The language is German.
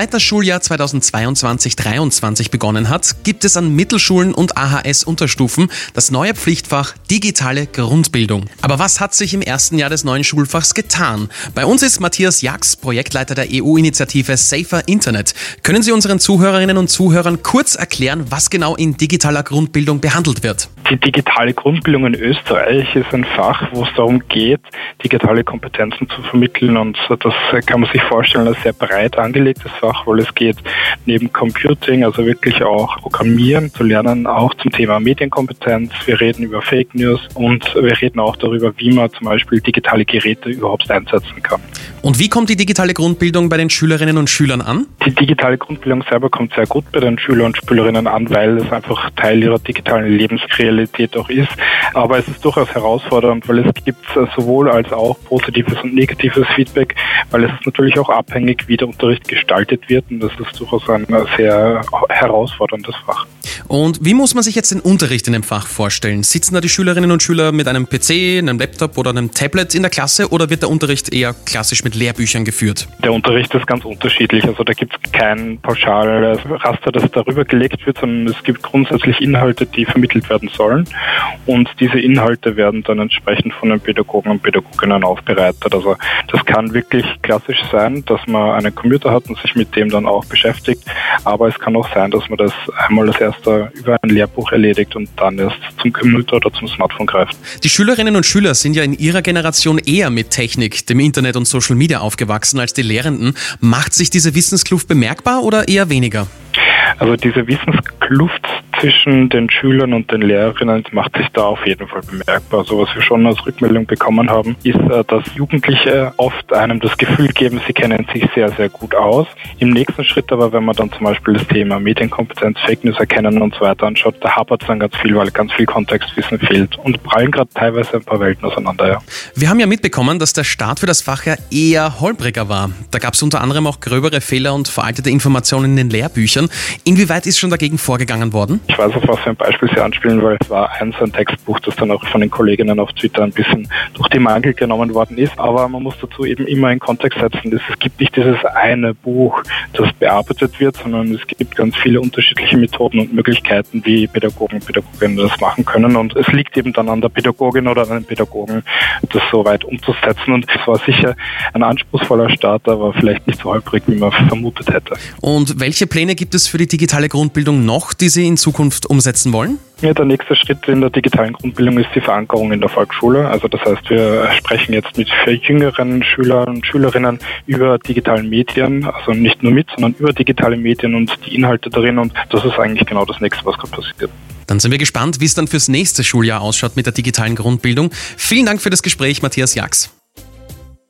Seit das Schuljahr 2022-23 begonnen hat, gibt es an Mittelschulen und AHS-Unterstufen das neue Pflichtfach Digitale Grundbildung. Aber was hat sich im ersten Jahr des neuen Schulfachs getan? Bei uns ist Matthias Jax, Projektleiter der EU-Initiative Safer Internet. Können Sie unseren Zuhörerinnen und Zuhörern kurz erklären, was genau in digitaler Grundbildung behandelt wird? Die digitale Grundbildung in Österreich ist ein Fach, wo es darum geht, digitale Kompetenzen zu vermitteln und das kann man sich vorstellen als sehr breit angelegtes Fach, weil es geht neben Computing, also wirklich auch Programmieren zu lernen, auch zum Thema Medienkompetenz. Wir reden über Fake News und wir reden auch darüber, wie man zum Beispiel digitale Geräte überhaupt einsetzen kann. Und wie kommt die digitale Grundbildung bei den Schülerinnen und Schülern an? Die digitale Grundbildung selber kommt sehr gut bei den Schülern und Schülerinnen an, weil es einfach Teil ihrer digitalen Lebensrealität auch ist. Aber es ist durchaus herausfordernd, weil es gibt sowohl als auch positives und negatives Feedback, weil es ist natürlich auch abhängig, wie der Unterricht gestaltet wird und das ist durchaus ein sehr herausforderndes Fach. Und wie muss man sich jetzt den Unterricht in dem Fach vorstellen? Sitzen da die Schülerinnen und Schüler mit einem PC, einem Laptop oder einem Tablet in der Klasse oder wird der Unterricht eher klassisch mit Lehrbüchern geführt? Der Unterricht ist ganz unterschiedlich. Also da gibt es kein pauschales Raster, das darüber gelegt wird, sondern es gibt grundsätzlich Inhalte, die vermittelt werden sollen. Und diese Inhalte werden dann entsprechend von den Pädagogen und Pädagoginnen aufbereitet. Also das kann wirklich klassisch sein, dass man einen Computer hat und sich mit dem dann auch beschäftigt. Aber es kann auch sein, dass man das einmal als erster über ein Lehrbuch erledigt und dann erst zum Computer oder zum Smartphone greift. Die Schülerinnen und Schüler sind ja in ihrer Generation eher mit Technik, dem Internet und Social Media aufgewachsen als die Lehrenden. Macht sich diese Wissenskluft bemerkbar oder eher weniger? Also diese Wissenskluft zwischen den Schülern und den Lehrerinnen macht sich da auf jeden Fall bemerkbar. Also was wir schon als Rückmeldung bekommen haben, ist, äh, dass Jugendliche oft einem das Gefühl geben, sie kennen sich sehr, sehr gut aus. Im nächsten Schritt aber, wenn man dann zum Beispiel das Thema Medienkompetenz, Fake News erkennen und so weiter anschaut, da hapert es dann ganz viel, weil ganz viel Kontextwissen fehlt und prallen gerade teilweise ein paar Welten auseinander. Ja. Wir haben ja mitbekommen, dass der Start für das Fach ja eher holpriger war. Da gab es unter anderem auch gröbere Fehler und veraltete Informationen in den Lehrbüchern. Inwieweit ist schon dagegen vorgegangen worden? Ich weiß, auf was für ein Beispiel Sie anspielen, weil es war eins ein Textbuch, das dann auch von den Kolleginnen auf Twitter ein bisschen durch die Mangel genommen worden ist. Aber man muss dazu eben immer in Kontext setzen. Es gibt nicht dieses eine Buch, das bearbeitet wird, sondern es gibt ganz viele unterschiedliche Methoden und Möglichkeiten, wie Pädagogen und Pädagoginnen das machen können. Und es liegt eben dann an der Pädagogin oder an den Pädagogen, das so weit umzusetzen. Und es war sicher ein anspruchsvoller Start, aber vielleicht nicht so holprig, wie man vermutet hätte. Und welche Pläne gibt es für die digitale Grundbildung noch, die Sie in Zukunft Zukunft umsetzen wollen? Ja, der nächste Schritt in der digitalen Grundbildung ist die Verankerung in der Volksschule. Also das heißt, wir sprechen jetzt mit jüngeren Schülern und Schülerinnen über digitalen Medien, also nicht nur mit, sondern über digitale Medien und die Inhalte darin. Und das ist eigentlich genau das nächste, was gerade passiert. Dann sind wir gespannt, wie es dann fürs nächste Schuljahr ausschaut mit der digitalen Grundbildung. Vielen Dank für das Gespräch, Matthias Jax.